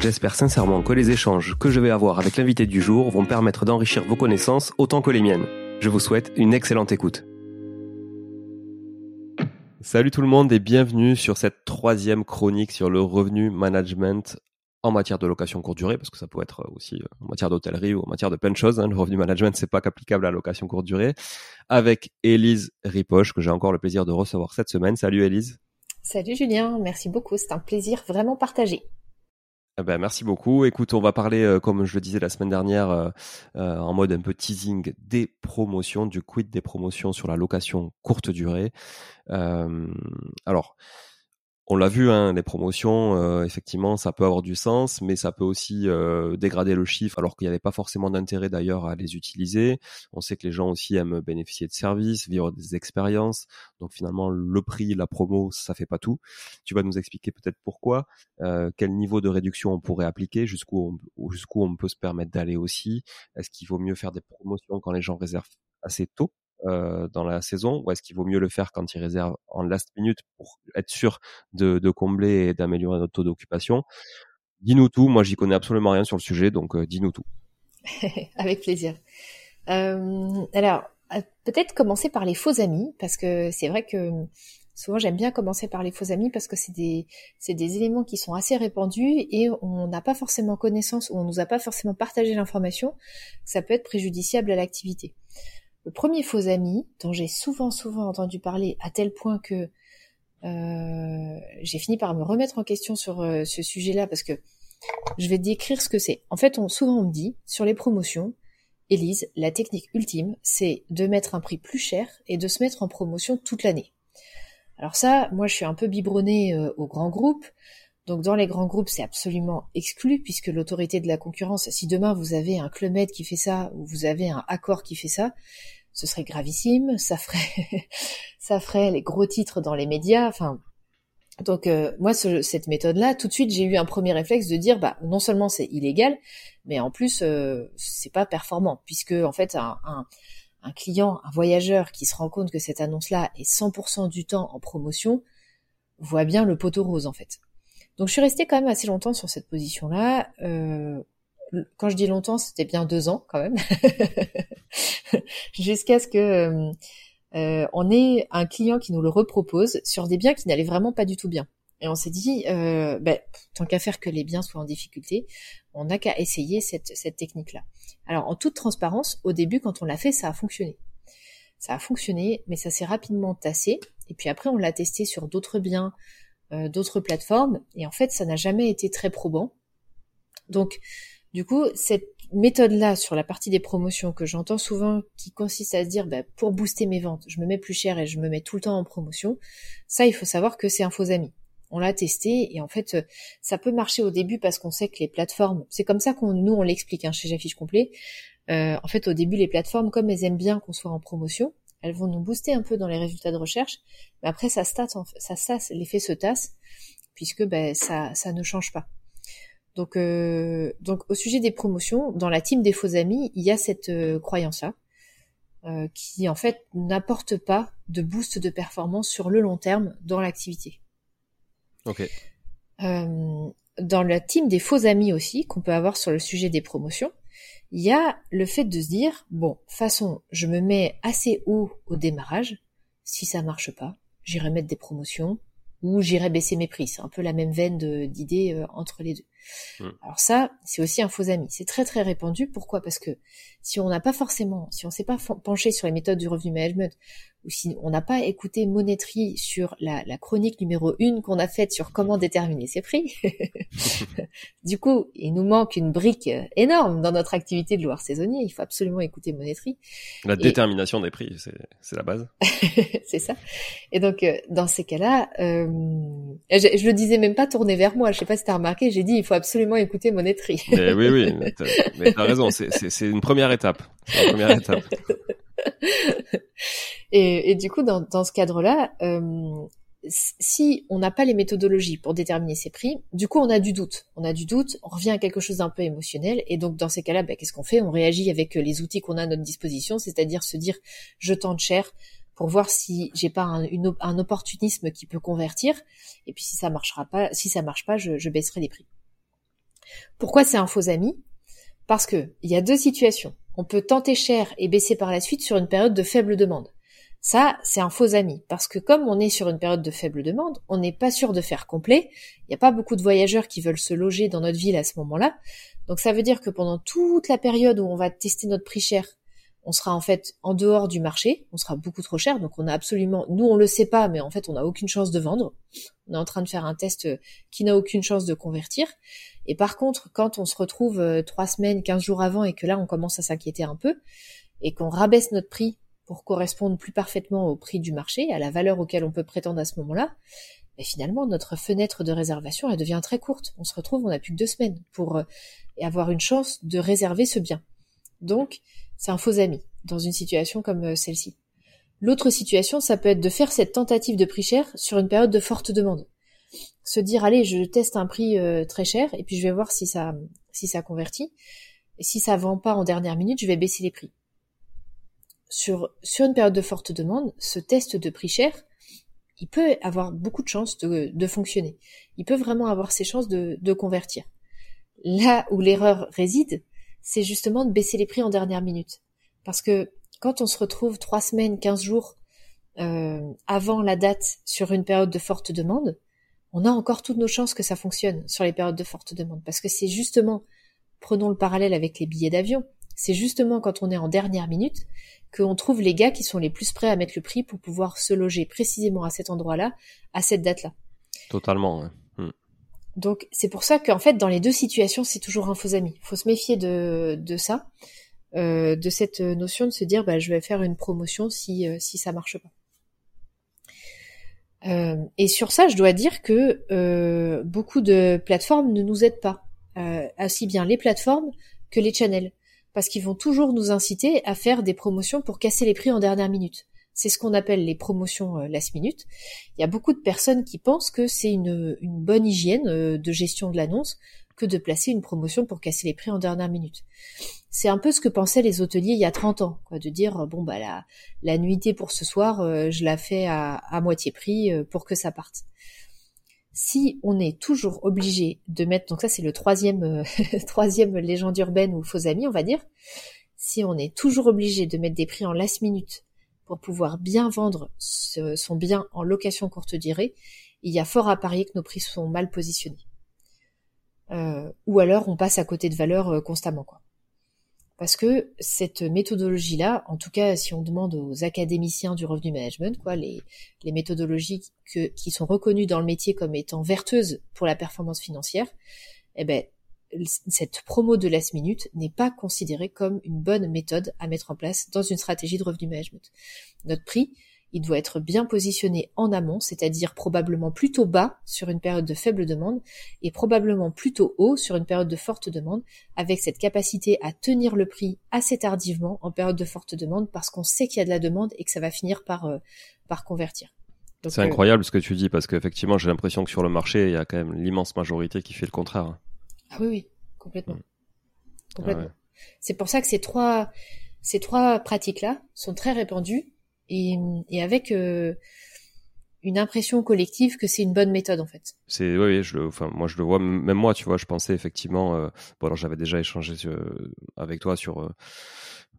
J'espère sincèrement que les échanges que je vais avoir avec l'invité du jour vont permettre d'enrichir vos connaissances autant que les miennes. Je vous souhaite une excellente écoute. Salut tout le monde et bienvenue sur cette troisième chronique sur le revenu management en matière de location courte durée, parce que ça peut être aussi euh, en matière d'hôtellerie ou en matière de plein de choses. Hein. Le revenu management, c'est pas qu'applicable à la location courte durée. Avec Élise Ripoche, que j'ai encore le plaisir de recevoir cette semaine. Salut Élise. Salut Julien, merci beaucoup. C'est un plaisir vraiment partagé. Ben, merci beaucoup. Écoute, on va parler, euh, comme je le disais la semaine dernière, euh, euh, en mode un peu teasing des promotions, du quid des promotions sur la location courte durée. alors, on l'a vu, hein, les promotions, euh, effectivement, ça peut avoir du sens, mais ça peut aussi euh, dégrader le chiffre, alors qu'il n'y avait pas forcément d'intérêt d'ailleurs à les utiliser. On sait que les gens aussi aiment bénéficier de services, vivre des expériences. Donc finalement, le prix, la promo, ça fait pas tout. Tu vas nous expliquer peut-être pourquoi, euh, quel niveau de réduction on pourrait appliquer, jusqu'où on, jusqu'où on peut se permettre d'aller aussi. Est-ce qu'il vaut mieux faire des promotions quand les gens réservent assez tôt? Euh, dans la saison ou est-ce qu'il vaut mieux le faire quand il réserve en last minute pour être sûr de, combler et d'améliorer notre taux d'occupation? Dis-nous tout, moi j'y connais absolument rien sur le sujet, donc euh, dis-nous tout. Avec plaisir. Euh, alors, peut-être commencer par les faux amis, parce que c'est vrai que souvent j'aime bien commencer par les faux amis parce que c'est des, des éléments qui sont assez répandus et on n'a pas forcément connaissance ou on nous a pas forcément partagé l'information, ça peut être préjudiciable à l'activité. Le premier faux ami, dont j'ai souvent, souvent entendu parler à tel point que euh, j'ai fini par me remettre en question sur euh, ce sujet-là parce que je vais décrire ce que c'est. En fait, on, souvent on me dit sur les promotions, Élise, la technique ultime, c'est de mettre un prix plus cher et de se mettre en promotion toute l'année. Alors ça, moi je suis un peu biberonnée euh, au grand groupe, Donc dans les grands groupes, c'est absolument exclu puisque l'autorité de la concurrence, si demain vous avez un Club Med qui fait ça ou vous avez un Accord qui fait ça, ce serait gravissime, ça ferait ça ferait les gros titres dans les médias, enfin donc euh, moi cette méthode là, tout de suite j'ai eu un premier réflexe de dire bah non seulement c'est illégal, mais en plus euh, c'est pas performant puisque en fait un, un, client, un voyageur qui se rend compte que cette annonce là est 100% du temps en promotion voit bien le poteau rose en fait. Donc je suis restée quand même assez longtemps sur cette position là. Euh, quand je dis longtemps, c'était bien deux ans quand même, jusqu'à ce que euh, euh, on ait un client qui nous le repropose sur des biens qui n'allaient vraiment pas du tout bien. Et on s'est dit, euh, ben, tant qu'à faire que les biens soient en difficulté, on n'a qu'à essayer cette, technique-là. Alors, en toute transparence, au début, quand on l'a fait, ça a fonctionné. Ça a fonctionné, mais ça s'est rapidement tassé. Et puis après, on l'a testé sur d'autres biens, d'autres plateformes, et en fait, ça n'a jamais été très probant. Donc, du coup, cette méthode-là sur la partie des promotions que j'entends souvent, qui consiste à se dire, bah, pour booster mes ventes, je me mets plus cher et je me mets tout le temps en promotion, ça, il faut savoir que c'est un faux ami. On l'a testé et en fait, ça peut marcher au début parce qu'on sait que les plateformes, c'est comme ça qu'on nous on l'explique hein, chez J'affiche complet. Euh, en fait, au début, les plateformes, comme elles aiment bien qu'on soit en promotion, elles vont nous booster un peu dans les résultats de recherche, mais après ça stat, ça, ça l'effet se tasse puisque ça, ça ne change pas. Donc, euh, donc au sujet des promotions, dans la team des faux amis, il y a cette euh, croyance-là, euh, qui en fait n'apporte pas de boost de performance sur le long terme dans l'activité. Ok. dans la team des faux amis aussi, qu'on peut avoir sur le sujet des promotions, il y a le fait de se dire, bon, façon, je me mets assez haut au démarrage, si ça marche pas, j'irai mettre des promotions, ou j'irai baisser mes prix. C'est un peu la même veine d'idées entre les deux. Mm. Alors ça, c'est aussi un faux ami. C'est très très répandu. Pourquoi? Parce que si on n'a pas forcément, si on s'est pas penché sur les méthodes du revenu management, ou si on n'a pas écouté Monetry sur la, chronique numéro une qu'on a faite sur comment déterminer ses prix, du coup, il nous manque une brique énorme dans notre activité de loueur saisonnier. Il faut absolument écouter Monetry. La détermination des prix, c'est la base. c'est ça. Et donc, euh, dans ces cas-là, euh, je, je, le disais même pas tourner vers moi. Je sais pas si tu as remarqué, j'ai dit il faut absolument écouter mais oui, oui, mais t'as as raison. C'est une première étape. Une première étape. et, et, du coup, dans, dans ce cadre-là, euh, si on n'a pas les méthodologies pour déterminer ses prix, du coup, on a du doute. On a du doute, on revient à quelque chose d'un peu émotionnel. Et donc, dans ces cas-là, bah, qu'est-ce qu'on fait? On réagit avec les outils qu'on a à notre disposition, c'est-à-dire se dire, je tente cher pour voir si j'ai pas un, une, un, opportunisme qui peut convertir. Et puis, si ça marchera pas, si ça marche pas, je, je baisserai les prix. Pourquoi c'est un faux ami? Parce que il y a deux situations on peut tenter cher et baisser par la suite sur une période de faible demande. Ça, c'est un faux ami, parce que comme on est sur une période de faible demande, on n'est pas sûr de faire complet. Il n'y a pas beaucoup de voyageurs qui veulent se loger dans notre ville à ce moment-là. Donc ça veut dire que pendant toute la période où on va tester notre prix cher, on sera en fait en dehors du marché, on sera beaucoup trop cher, donc on a absolument, nous on le sait pas, mais en fait on n'a aucune chance de vendre. On est en train de faire un test qui n'a aucune chance de convertir. Et par contre, quand on se retrouve euh, trois semaines, quinze jours avant et que là on commence à s'inquiéter un peu et qu'on rabaisse notre prix pour correspondre plus parfaitement au prix du marché, à la valeur auquel on peut prétendre à ce moment-là, mais ben, finalement notre fenêtre de réservation elle devient très courte. On se retrouve, on n'a plus que deux semaines pour euh, avoir une chance de réserver ce bien. Donc c'est un faux ami dans une situation comme euh, celle-ci. L'autre situation, ça peut être de faire cette tentative de prix cher sur une période de forte demande. Se dire allez je teste un prix euh, très cher et puis je vais voir si ça si ça convertit. Et si ça vend pas en dernière minute je vais baisser les prix. Sur sur une période de forte demande ce test de prix cher il peut avoir beaucoup de chances de, fonctionner. Il peut vraiment avoir ses chances de convertir. Là où l'erreur réside c'est justement de baisser les prix en dernière minute parce que quand on se retrouve trois semaines quinze jours euh, avant la date sur une période de forte demande on a encore toutes nos chances que ça fonctionne sur les périodes de forte demande. Parce que c'est justement, prenons le parallèle avec les billets d'avion, c'est justement quand on est en dernière minute qu'on trouve les gars qui sont les plus prêts à mettre le prix pour pouvoir se loger précisément à cet endroit-là, à cette date-là. Totalement. Donc c'est pour ça qu'en fait dans les deux situations c'est toujours un faux ami. Faut se méfier de, de ça, euh, de cette notion de se dire bah, je vais faire une promotion si, euh, si ça marche pas. Euh, et sur ça, je dois dire que euh, beaucoup de plateformes ne nous aident pas, euh, aussi bien les plateformes que les channels, parce qu'ils vont toujours nous inciter à faire des promotions pour casser les prix en dernière minute. C'est ce qu'on appelle les promotions last minute. Il y a beaucoup de personnes qui pensent que c'est une, bonne hygiène de gestion de l'annonce que de placer une promotion pour casser les prix en dernière minute c'est un peu ce que pensaient les hôteliers il y a 30 ans, quoi, de dire bon bah la, la nuitée pour ce soir, euh, je la fais à, moitié prix euh, pour que ça parte. Si on est toujours obligé de mettre, donc ça c'est le troisième euh, troisième légende urbaine ou faux amis, on va dire, si on est toujours obligé de mettre des prix en last minute pour pouvoir bien vendre son bien en location courte durée, il y a fort à parier que nos prix sont mal positionnés. ou alors on passe à côté de valeur constamment quoi. Parce que cette méthodologie-là, en tout cas si on demande aux académiciens du revenu management, quoi, les, méthodologies qui sont reconnues dans le métier comme étant vertueuses pour la performance financière, eh ben, cette promo de last minute n'est pas considérée comme une bonne méthode à mettre en place dans une stratégie de revenu management. Notre prix, il doit être bien positionné en amont, c'est-à-dire probablement plutôt bas sur une période de faible demande et probablement plutôt haut sur une période de forte demande, avec cette capacité à tenir le prix assez tardivement en période de forte demande parce qu'on sait qu'il y a de la demande et que ça va finir par, euh, par convertir. C'est euh, incroyable ce que tu dis parce qu'effectivement j'ai l'impression que sur le marché il y a quand même l'immense majorité qui fait le contraire. Ah oui oui complètement. Mm. Complètement. C'est pour ça que ces trois ces trois pratiques là sont très répandues et, et avec euh, une impression collective que c'est une bonne méthode en fait. C'est oui, je le, enfin moi je le vois même moi tu vois je pensais effectivement euh, bon alors j'avais déjà échangé avec toi sur euh,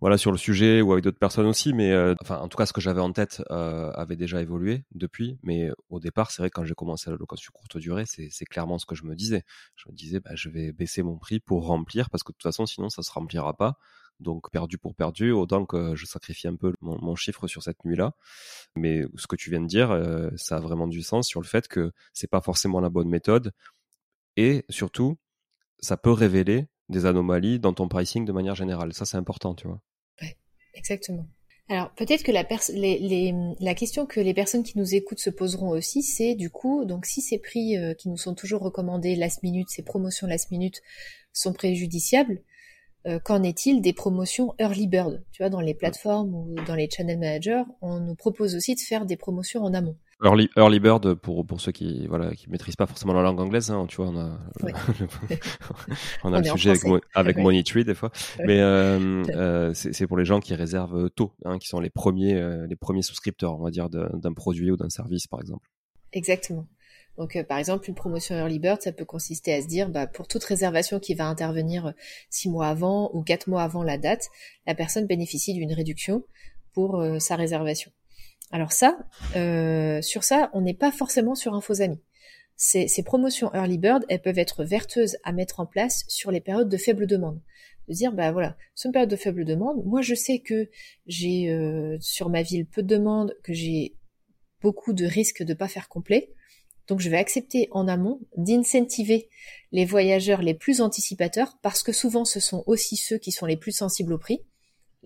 voilà sur le sujet ou avec d'autres personnes aussi mais euh, enfin en tout cas ce que j'avais en tête avait déjà évolué depuis mais au départ c'est vrai quand j'ai commencé la location courte durée c'est c'est clairement ce que je me disais je me disais bah je vais baisser mon prix pour remplir parce que de toute façon sinon ça se remplira pas donc perdu pour perdu, autant que je sacrifie un peu mon, chiffre sur cette nuit-là. Mais ce que tu viens de dire, euh, ça a vraiment du sens sur le fait que c'est pas forcément la bonne méthode. Et surtout, ça peut révéler des anomalies dans ton pricing de manière générale. Ça, c'est important, tu vois. Exactement. Alors peut-être que la, la, question que les personnes qui nous écoutent se poseront aussi, c'est du coup, donc si ces prix euh, qui nous sont toujours recommandés last minute, ces promotions last minute sont préjudiciables, euh, qu'en est-il des promotions early bird? Tu vois, dans les plateformes ou dans les channel managers, on nous propose aussi de faire des promotions en amont. Early, early bird pour pour ceux qui voilà qui maîtrisent pas forcément la langue anglaise, hein, tu vois, on a on a le sujet avec, avec Money Tree des fois, mais euh, euh, c'est pour les gens qui réservent tôt, hein, qui sont les premiers euh, les premiers souscripteurs, on va dire, d'un produit ou d'un service par exemple. Exactement. Donc, euh, par exemple, une promotion Early Bird, ça peut consister à se dire, bah, pour toute réservation qui va intervenir euh, six mois avant ou quatre mois avant la date, la personne bénéficie d'une réduction pour euh, sa réservation. Alors ça, sur ça, on n'est pas forcément sur un faux ami. Ces, promotions Early Bird, elles peuvent être vertueuses à mettre en place sur les périodes de faible demande. De dire, bah voilà, c'est une période de faible demande. Moi, je sais que j'ai sur ma ville peu de demandes, que j'ai beaucoup de risques de pas faire complet. Donc je vais accepter en amont d'incentiver les voyageurs les plus anticipateurs parce que souvent ce sont aussi ceux qui sont les plus sensibles au prix.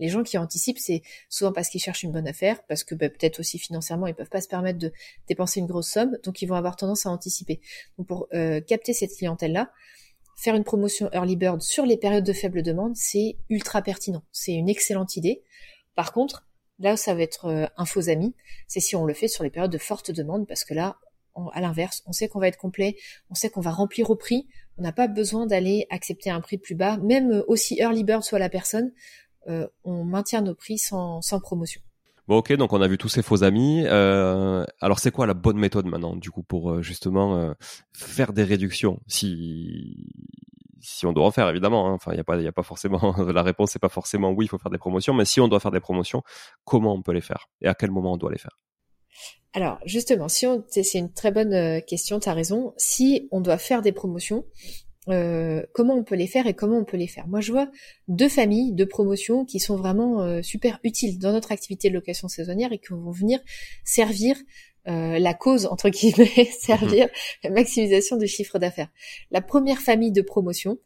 Les gens qui anticipent, c'est souvent parce qu'ils cherchent une bonne affaire, parce que bah, peut-être aussi financièrement ils peuvent pas se permettre de dépenser une grosse somme, donc ils vont avoir tendance à anticiper. Donc pour euh, capter cette clientèle-là, faire une promotion early bird sur les périodes de faible demande, c'est ultra pertinent. C'est une excellente idée. Par contre, là où ça va être euh, un faux ami, c'est si on le fait sur les périodes de forte demande, parce que là, à l'inverse, on sait qu'on va être complet, on sait qu'on va remplir au prix, on n'a pas besoin d'aller accepter un prix plus bas, même euh, aussi early bird soit la personne, on maintient nos prix sans, promotion. Bon ok, donc on a vu tous ces faux amis. Euh, alors c'est quoi la bonne méthode maintenant, du coup, pour justement faire des réductions, si si on doit en faire évidemment. Hein. Enfin, il y a pas, il y a pas forcément la réponse, c'est pas forcément oui, il faut faire des promotions, mais si on doit faire des promotions, comment on peut les faire et à quel moment on doit les faire? Alors justement, si on, c'est une très bonne euh, question, tu as raison. Si on doit faire des promotions, euh, comment on peut les faire et comment on peut les faire Moi, je vois deux familles de promotions qui sont vraiment euh, super utiles dans notre activité de location saisonnière et qui vont venir servir la cause entre guillemets, servir la maximisation du chiffre d'affaires. La première famille de promotions,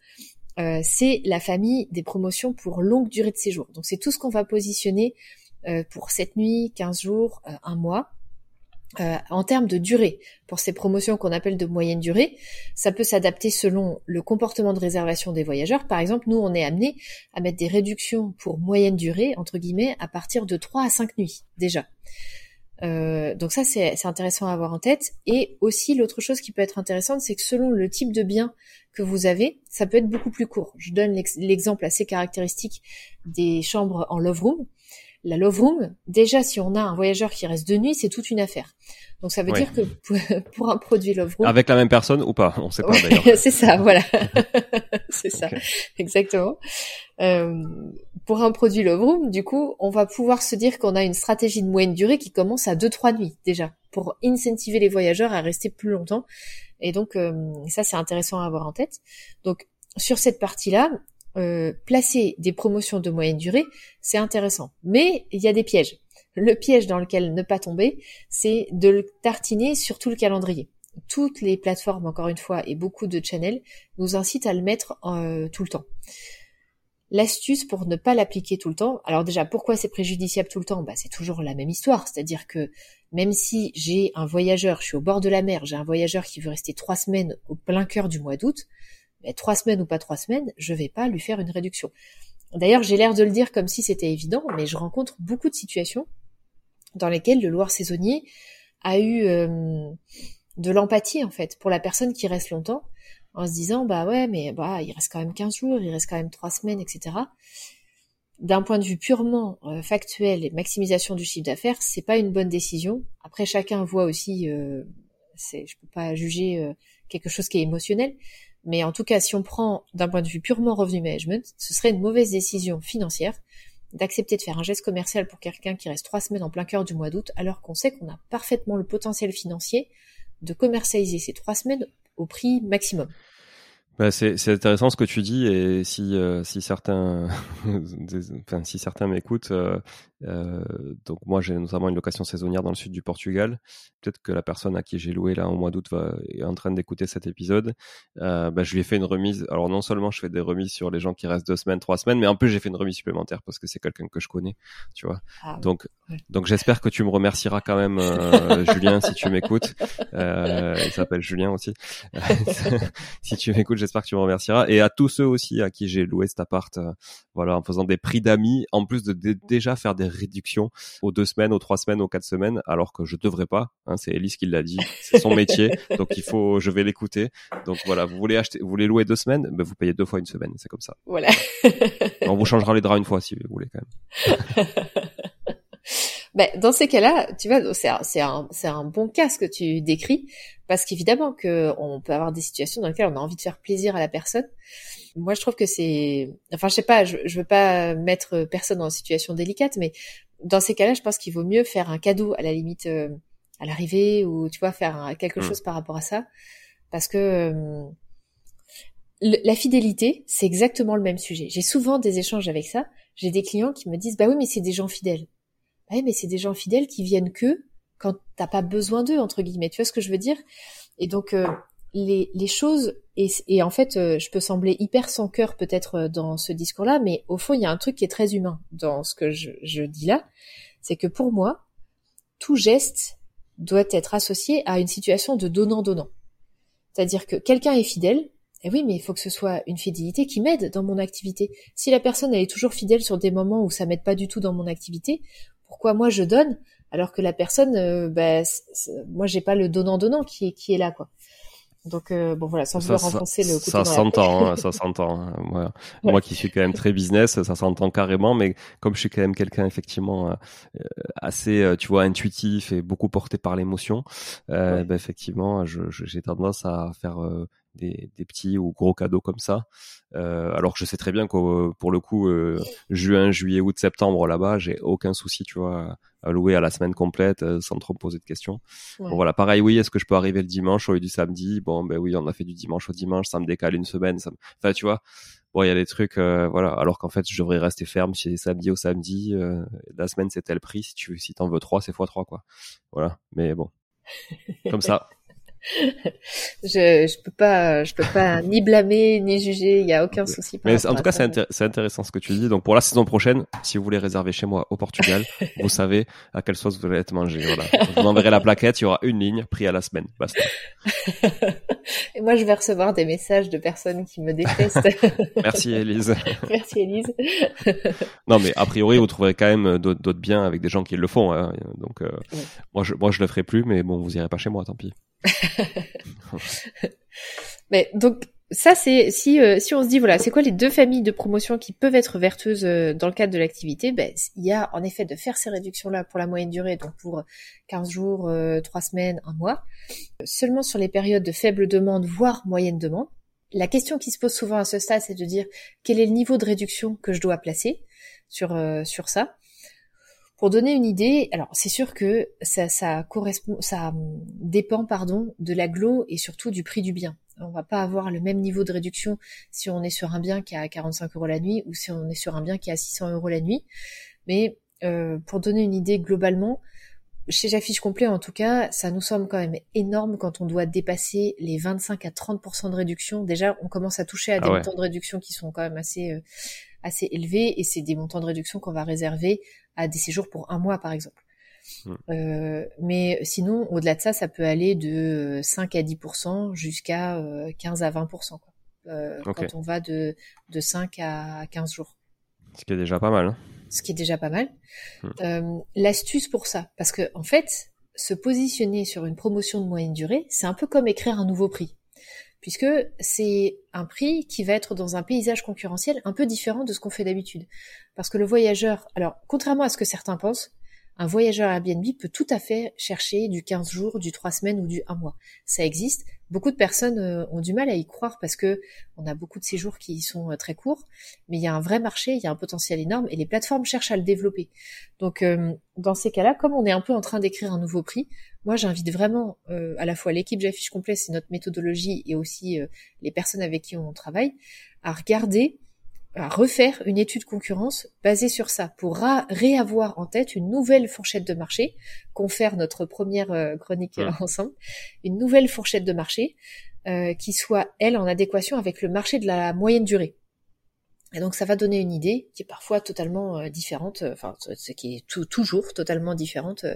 c'est la famille des promotions pour longue durée de séjour. Donc c'est tout ce qu'on va positionner pour 7 nuits, 15 jours, un mois Euh, en termes de durée, pour ces promotions qu'on appelle de moyenne durée, ça peut s'adapter selon le comportement de réservation des voyageurs. Par exemple, nous, on est amené à mettre des réductions pour moyenne durée, entre guillemets, à partir de 3 à 5 nuits déjà. Euh, donc ça, c'est intéressant à avoir en tête. Et aussi, l'autre chose qui peut être intéressante, c'est que selon le type de bien que vous avez, ça peut être beaucoup plus court. Je donne l'exemple assez caractéristique des chambres en love room la love room, déjà si on a un voyageur qui reste deux nuits, c'est toute une affaire. Donc ça veut dire que pour, un produit love room, avec la même personne ou pas, on sait pas d'ailleurs. c'est ça, voilà, c'est ça, exactement. Euh, pour un produit love room, du coup, on va pouvoir se dire qu'on a une stratégie de moyenne durée qui commence à deux trois nuits déjà pour incentiver les voyageurs à rester plus longtemps. Et donc euh, ça c'est intéressant à avoir en tête. Donc sur cette partie-là, euh, placer des promotions de moyenne durée, c'est intéressant. Mais il y a des pièges. Le piège dans lequel ne pas tomber, c'est de le tartiner sur tout le calendrier. Toutes les plateformes, encore une fois, et beaucoup de channels nous incitent à le mettre euh, tout le temps. L'astuce pour ne pas l'appliquer tout le temps, alors déjà pourquoi c'est préjudiciable tout le temps? Bah, C'est toujours la même histoire, c'est-à-dire que même si j'ai un voyageur, je suis au bord de la mer, j'ai un voyageur qui veut rester trois semaines au plein cœur du mois d'août, trois semaines ou pas trois semaines, je vais pas lui faire une réduction. D'ailleurs, j'ai l'air de le dire comme si c'était évident, mais je rencontre beaucoup de situations dans lesquelles le loueur saisonnier a eu euh, de l'empathie en fait pour la personne qui reste longtemps, en se disant bah ouais mais bah il reste quand même 15 jours, il reste quand même trois semaines, etc. D'un point de vue purement euh, factuel et maximisation du chiffre d'affaires, c'est pas une bonne décision. Après chacun voit aussi, euh, c'est, je peux pas juger euh, quelque chose qui est émotionnel, mais en tout cas, si on prend d'un point de vue purement revenu management, ce serait une mauvaise décision financière d'accepter de faire un geste commercial pour quelqu'un qui reste trois semaines en plein cœur du mois d'août, alors qu'on sait qu'on a parfaitement le potentiel financier de commercialiser ces trois semaines au prix maximum. Bah c'est, c'est intéressant ce que tu dis et si euh, si certains enfin si certains m'écoutent euh, euh, donc moi j'ai notamment une location saisonnière dans le sud du Portugal. Peut-être que la personne à qui j'ai loué là au mois d'août est en train d'écouter cet épisode. Euh, bah, je lui ai fait une remise. Alors non seulement je fais des remises sur les gens qui restent deux semaines trois semaines mais en plus j'ai fait une remise supplémentaire parce que c'est quelqu'un que je connais tu vois. Ah donc donc j'espère que tu me remercieras quand même Julien si tu m'écoutes. Il s'appelle Julien aussi. Si tu m'écoutes j'espère que tu me remercieras. Et à tous ceux aussi à qui j'ai loué cet appart, euh, voilà, en faisant des prix d'amis, en plus de déjà faire des réductions aux deux semaines, aux trois semaines, aux quatre semaines, alors que je devrais pas. Hein, c'est Elise qui l'a dit, c'est son métier, donc il faut, je vais l'écouter. Donc voilà, vous voulez acheter, vous voulez louer deux semaines, ben vous payez deux fois une semaine, c'est comme ça. Voilà. On vous changera les draps une fois si vous voulez quand même. Ben, dans ces cas-là, tu vois, c'est un, un, c'est un bon cas ce que tu décris, parce qu'évidemment que on peut avoir des situations dans lesquelles on a envie de faire plaisir à la personne. Moi, je trouve que c'est, enfin, je sais pas, je, je veux pas mettre personne en situation délicate, mais dans ces cas-là, je pense qu'il vaut mieux faire un cadeau à la limite euh, à l'arrivée ou tu vois faire quelque hmm. chose par rapport à ça, parce que euh, la fidélité, c'est exactement le même sujet. J'ai souvent des échanges avec ça. J'ai des clients qui me disent, bah oui, mais c'est des gens fidèles. Bah mais c'est des gens fidèles qui viennent que quand t'as pas besoin d'eux entre guillemets. Tu vois ce que je veux dire? Et donc euh, les, choses et, en fait, euh, je peux sembler hyper sans cœur peut-être euh, dans ce discours-là, mais au fond, il y a un truc qui est très humain dans ce que je, dis là, c'est que pour moi, tout geste doit être associé à une situation de donnant-donnant. C'est-à-dire que quelqu'un est fidèle, et oui, mais il faut que ce soit une fidélité qui m'aide dans mon activité. Si la personne elle est toujours fidèle sur des moments où ça m'aide pas du tout dans mon activité, pourquoi moi je donne? Alors que la personne, euh, bah, moi j'ai pas le donnant donnant qui est qui est là quoi. Donc euh, bon voilà, sans vouloir renfoncer le côté ça s'entend, hein, ça s'entend. Hein. Moi, moi qui suis quand même très business, ça s'entend carrément. Mais comme je suis quand même quelqu'un effectivement euh, assez, tu vois, intuitif et beaucoup porté par l'émotion, bah, effectivement, j'ai tendance à faire des, des, petits ou gros cadeaux comme ça. Euh, alors que je sais très bien que pour le coup, euh, juin, juillet, août, septembre là-bas, j'ai aucun souci, tu vois, à louer à la semaine complète euh, sans trop me poser de questions. Bon voilà, pareil, oui, est-ce que je peux arriver le dimanche au lieu du samedi? Bon, ben oui, on a fait du dimanche au dimanche, ça me décale une semaine. Ça me... Enfin, tu vois, bon, il y a des trucs, euh, voilà. Alors qu'en fait, je devrais rester ferme c'est samedi au samedi. Euh, la semaine, c'est tel prix. Si tu si t'en veux trois, c'est fois trois, quoi. Voilà. Mais bon, comme ça. Je je peux pas je peux pas ni blâmer ni juger. Il y a aucun souci. Mais en tout cas, c'est intéressant ce que tu dis. Donc pour la saison prochaine, si vous voulez réserver chez moi au Portugal, vous savez à quelle sauce vous allez être mangé. Voilà. Vous enverrai la plaquette. Il y aura une ligne, prix à la semaine. Basta. Et moi, je vais recevoir des messages de personnes qui me détestent. Merci Elise. Merci Elise. non, mais a priori, vous trouverez quand même d'autres biens avec des gens qui le font. Hein. Donc euh, moi, je moi je le ferai plus, mais bon, vous irez pas chez moi, tant pis. Mais donc ça c'est si euh, si on se dit voilà c'est quoi les deux familles de promotion qui peuvent être vertueuses euh, dans le cadre de l'activité ben il y a en effet de faire ces réductions là pour la moyenne durée donc pour 15 jours, 3 euh, semaines, un mois seulement sur les périodes de faible demande voire moyenne demande. La question qui se pose souvent à ce stade c'est de dire quel est le niveau de réduction que je dois placer sur sur ça? Pour donner une idée, alors c'est sûr que ça, ça correspond, ça hum, dépend pardon de l'aglo et surtout du prix du bien. On va pas avoir le même niveau de réduction si on est sur un bien qui est à 45 euros la nuit ou si on est sur un bien qui est à 600 euros la nuit. Mais euh, pour donner une idée globalement, chez J'affiche complet en tout cas, ça nous semble quand même énorme quand on doit dépasser les 25 à 30% de réduction. Déjà, on commence à toucher à ah des montants de réduction qui sont quand même assez euh, assez élevés et c'est des montants de réduction qu'on va réserver à des séjours pour un mois par exemple. Hmm. Euh, mais sinon, au-delà de ça, ça peut aller de 5 à 10% jusqu'à 15 euh, à 20% quoi. Euh, quand on va de, de 5 à 15 jours. Ce qui est déjà pas mal. Hein. Ce qui est déjà pas mal. Hmm. L'astuce pour ça, parce que en fait, se positionner sur une promotion de moyenne durée, c'est un peu comme écrire un nouveau prix puisque c'est un prix qui va être dans un paysage concurrentiel un peu différent de ce qu'on fait d'habitude. Parce que le voyageur, alors contrairement à ce que certains pensent, un voyageur Airbnb peut tout à fait chercher du 15 jours, du 3 semaines ou du 1 mois. Ça existe. Beaucoup de personnes euh, ont du mal à y croire parce que on a beaucoup de séjours qui sont euh, très courts, mais il y a un vrai marché, il y a un potentiel énorme et les plateformes cherchent à le développer. Donc euh, dans ces cas-là, comme on est un peu en train d'écrire un nouveau prix, moi j'invite vraiment à la fois l'équipe J'affiche complet, c'est notre méthodologie et aussi les personnes avec qui on travaille, à regarder à refaire une étude concurrence basée sur ça pour réavoir en tête une nouvelle fourchette de marché, confère notre première euh, chronique euh, ensemble, une nouvelle fourchette de marché euh, qui soit elle en adéquation avec le marché de la moyenne durée. Et donc ça va donner une idée qui est parfois totalement différente, enfin ce qui est toujours totalement différente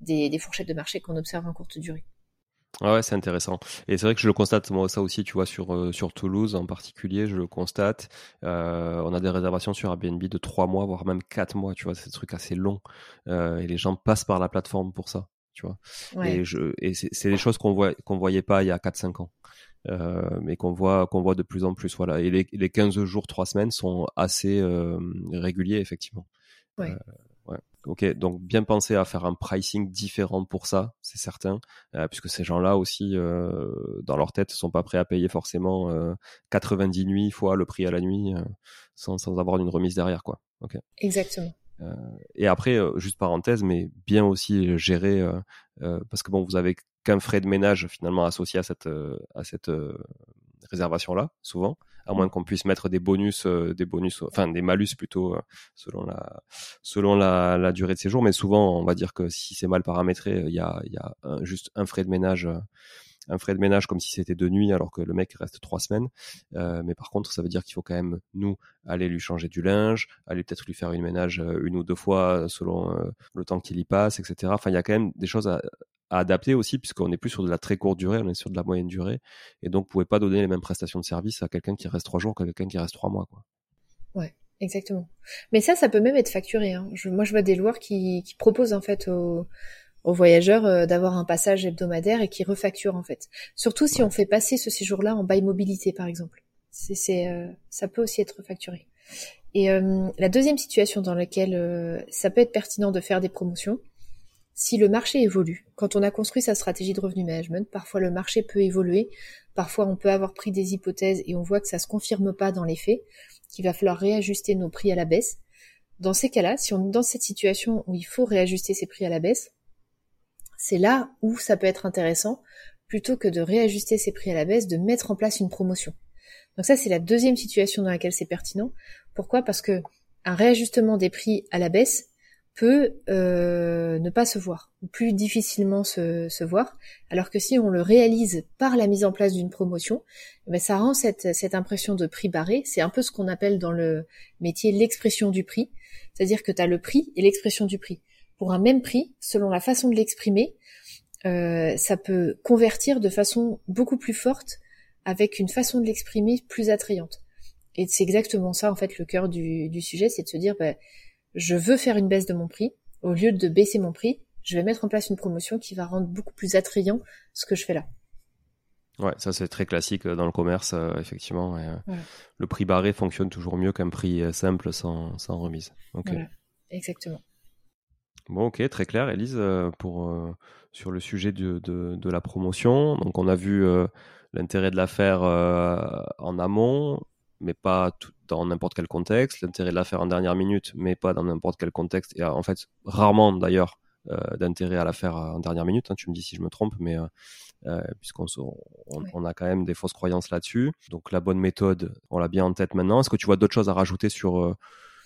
des, des fourchettes de marché qu'on observe en courte durée. Ouais, c'est intéressant. Et c'est vrai que je le constate moi ça aussi, tu vois, sur euh, sur Toulouse en particulier, je le constate. Euh, on a des réservations sur Airbnb de trois mois, voire même quatre mois, tu vois, c'est des trucs assez longs. Euh, et les gens passent par la plateforme pour ça, tu vois. Et je et c'est des choses qu'on voit qu'on voyait pas il y a 4-5 ans. Mais qu'on voit qu'on voit de plus en plus voilà et les, les 15 jours 3 semaines sont assez réguliers effectivement ouais. Ok, donc bien penser à faire un pricing différent pour ça, c'est certain, euh, puisque ces gens-là aussi, euh, dans leur tête, sont pas prêts à payer forcément 90 euh, nuits fois le prix à la nuit, sans, sans avoir une remise derrière, quoi. Ok. Exactement. et après, juste parenthèse, mais bien aussi gérer, parce que bon, vous avez qu'un frais de ménage finalement associé à cette à cette réservation-là, souvent à moins qu'on puisse mettre des bonus, euh, des bonus, enfin des malus plutôt euh, selon la selon la, la, durée de séjour. Mais souvent, on va dire que si c'est mal paramétré, il y a, y a juste un frais de ménage un frais de ménage comme si c'était de nuit alors que le mec reste trois semaines. Euh, mais par contre, ça veut dire qu'il faut quand même nous aller lui changer du linge, aller peut-être lui faire une ménage une ou deux fois selon le temps qu'il y passe, etc. Enfin, il y a quand même des choses à, à adapter aussi, puisqu'on n'est plus sur de la très courte durée, on est sur de la moyenne durée. Et donc, vous pouvez pas donner les mêmes prestations de service à quelqu'un qui reste trois jours qu'à quelqu'un qui reste trois mois. Quoi. Ouais, exactement. Mais ça, ça peut même être facturé. Hein. moi, je vois des loueurs qui, qui proposent en fait aux, voyageurs euh, d'avoir un passage hebdomadaire et qui refacturent en fait. Surtout si on fait passer ce séjour-là en bail mobilité, par exemple. C'est, euh, ça peut aussi être facturé. Et euh, la deuxième situation dans laquelle ça peut être pertinent de faire des promotions, si le marché évolue. Quand on a construit sa stratégie de revenu management, parfois le marché peut évoluer, parfois on peut avoir pris des hypothèses et on voit que ça se confirme pas dans les faits, qu'il va falloir réajuster nos prix à la baisse. Dans ces cas-là, si on est dans cette situation où il faut réajuster ses prix à la baisse, c'est là où ça peut être intéressant, plutôt que de réajuster ses prix à la baisse, de mettre en place une promotion. Donc ça, c'est la deuxième situation dans laquelle c'est pertinent. Pourquoi? Parce que un réajustement des prix à la baisse peut euh, ne pas se voir, plus difficilement se, se, voir, alors que si on le réalise par la mise en place d'une promotion, eh ben ça rend cette, cette impression de prix barré. C'est un peu ce qu'on appelle dans le métier l'expression du prix, c'est-à-dire que tu as le prix et l'expression du prix. Pour un même prix, selon la façon de l'exprimer, euh, ça peut convertir de façon beaucoup plus forte avec une façon de l'exprimer plus attrayante. Et c'est exactement ça en fait le cœur du, du sujet, c'est de se dire bah, je veux faire une baisse de mon prix, au lieu de baisser mon prix, je vais mettre en place une promotion qui va rendre beaucoup plus attrayant ce que je fais là. Ouais, ça c'est très classique dans le commerce, euh, effectivement. Euh, le prix barré fonctionne toujours mieux qu'un prix euh, simple sans, sans remise. Exactement. Bon, ok, très clair, Elise, pour, sur le sujet de, de, de, la promotion. Donc, on a vu l'intérêt de la faire en amont, mais pas dans n'importe quel contexte, l'intérêt de la faire en dernière minute, mais pas dans n'importe quel contexte, et en fait, rarement d'ailleurs euh, d'intérêt à la faire en dernière minute, hein, tu me dis si je me trompe, mais euh, euh, puisqu'on on, a quand même des fausses croyances là-dessus. Donc la bonne méthode, on l'a bien en tête maintenant. Est-ce que tu vois d'autres choses à rajouter sur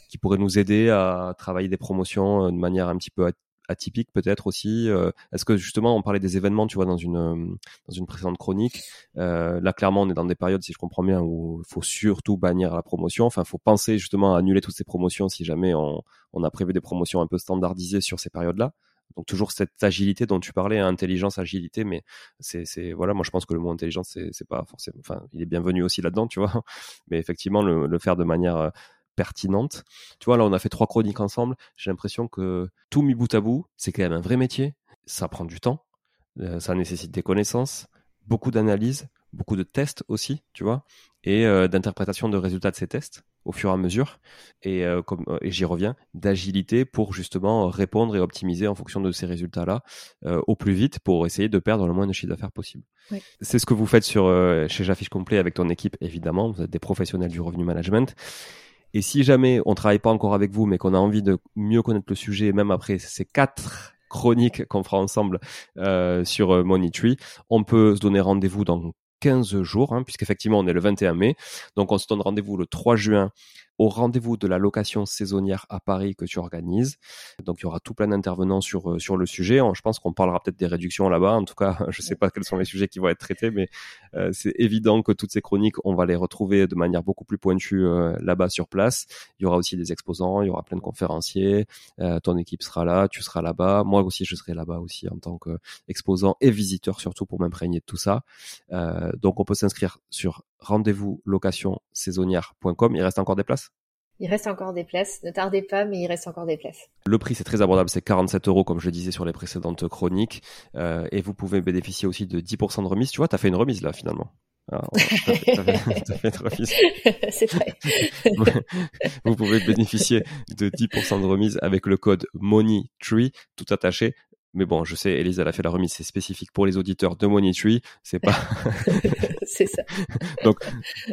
qui pourraient nous aider à travailler des promotions de manière un petit peu atypique peut-être aussi. Euh, est-ce que justement on parlait des événements, tu vois, dans une euh, dans une précédente chronique. Euh, là clairement on est dans des périodes, si je comprends bien, où il faut surtout bannir la promotion. Enfin, il faut penser justement à annuler toutes ces promotions si jamais on, a prévu des promotions un peu standardisées sur ces périodes-là. Donc toujours cette agilité dont tu parlais, hein, intelligence, agilité, mais c'est, voilà, moi je pense que le mot intelligence c'est, pas forcément, enfin il est bienvenu aussi là-dedans, tu vois, mais effectivement le faire de manière pertinente. Tu vois, là, on a fait trois chroniques ensemble. J'ai l'impression que tout mis bout à bout, c'est quand même un vrai métier. Ça prend du temps. Euh, ça nécessite des connaissances, beaucoup d'analyse, beaucoup de tests aussi, tu vois, et euh, d'interprétation de résultats de ces tests au fur et à mesure. Et, euh, comme, et j'y reviens, d'agilité pour justement répondre et optimiser en fonction de ces résultats-là au plus vite pour essayer de perdre le moins de chiffre d'affaires possible. C'est ce que vous faites sur, chez J'affiche complet avec ton équipe, évidemment. Vous êtes des professionnels du revenu management. Et si jamais on travaille pas encore avec vous, mais qu'on a envie de mieux connaître le sujet, même après ces quatre chroniques qu'on fera ensemble euh, sur euh, Money on peut se donner rendez-vous dans 15 jours, hein, puisqu'effectivement on est le 21 mai. Donc on se donne rendez-vous le 3 juin au rendez-vous de la location saisonnière à Paris que tu organises. Donc il y aura tout plein d'intervenants sur euh, sur le sujet. Je pense qu'on parlera peut-être des réductions là-bas. En tout cas, je sais pas quels sont les sujets qui vont être traités, mais euh, c'est évident que toutes ces chroniques, on va les retrouver de manière beaucoup plus pointue euh, là-bas sur place. Il y aura aussi des exposants, il y aura plein de conférenciers. ton équipe sera là, tu seras là-bas. Moi aussi, je serai là-bas aussi en tant qu'exposant et visiteur surtout pour m'imprégner de tout ça. donc on peut s'inscrire sur rendez-vous location saisonnière.com. Il reste encore des places? Il reste encore des places. Ne tardez pas, mais il reste encore des places. Le prix, c'est très abordable. C'est 47 euros, comme je disais sur les précédentes chroniques. Euh, et vous pouvez bénéficier aussi de 10% de remise. Tu vois, tu as fait une remise là, finalement. Alors, fait, fait une remise. c'est vrai. vous pouvez bénéficier de 10% de remise avec le code MONEYTREE, tout attaché. Mais bon, je sais, Elise, elle a fait la remise, c'est spécifique pour les auditeurs de Tree, c'est pas. c'est ça. Donc,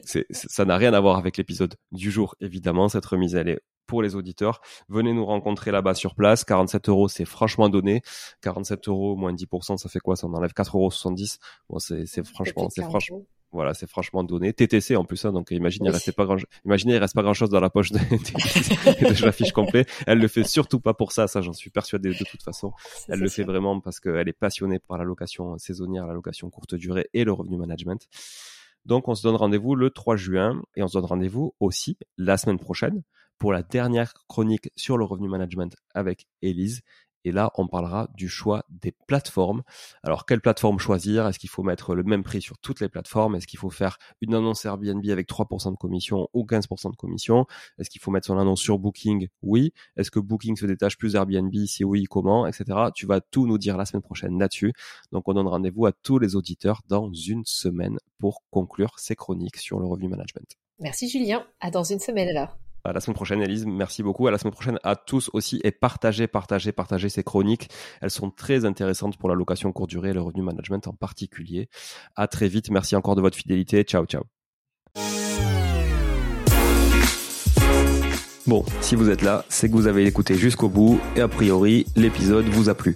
ça n'a rien à voir avec l'épisode du jour, évidemment. Cette remise, elle est pour les auditeurs. Venez nous rencontrer là-bas sur place. 47 euros, c'est franchement donné. 47 euros moins 10%, ça fait quoi? Ça en enlève 4,70 euros. Bon, c'est franchement, c'est franchement, voilà, c'est franchement donné. TTC en plus, hein, donc imaginez, il restait pas grand, imaginez, il reste pas grand chose dans la poche de, de, la fiche complète. Elle le fait surtout pas pour ça, ça j'en suis persuadé de toute façon. Elle le fait vraiment parce qu'elle est passionnée par la location saisonnière, la location courte durée et le revenu management. Donc on se donne rendez-vous le 3 juin et on se donne rendez-vous aussi la semaine prochaine pour la dernière chronique sur le revenu management avec Elise et là, on parlera du choix des plateformes. Alors, quelle plateforme choisir? Est-ce qu'il faut mettre le même prix sur toutes les plateformes? Est-ce qu'il faut faire une annonce Airbnb avec 3% de commission ou 15% de commission? Est-ce qu'il faut mettre son annonce sur Booking? Oui. Est-ce que Booking se détache plus Airbnb Si oui, comment? Etc. Tu vas tout nous dire la semaine prochaine là-dessus. Donc, on donne rendez-vous à tous les auditeurs dans une semaine pour conclure ces chroniques sur le revenu management. Merci Julien. À dans une semaine alors. À la semaine prochaine, Elise. Merci beaucoup. À la semaine prochaine à tous aussi. Et partagez, partagez, partagez ces chroniques. Elles sont très intéressantes pour la location courte durée et le revenu management en particulier. À très vite. Merci encore de votre fidélité. Ciao, ciao. Bon, si vous êtes là, c'est que vous avez écouté jusqu'au bout et a priori, l'épisode vous a plu.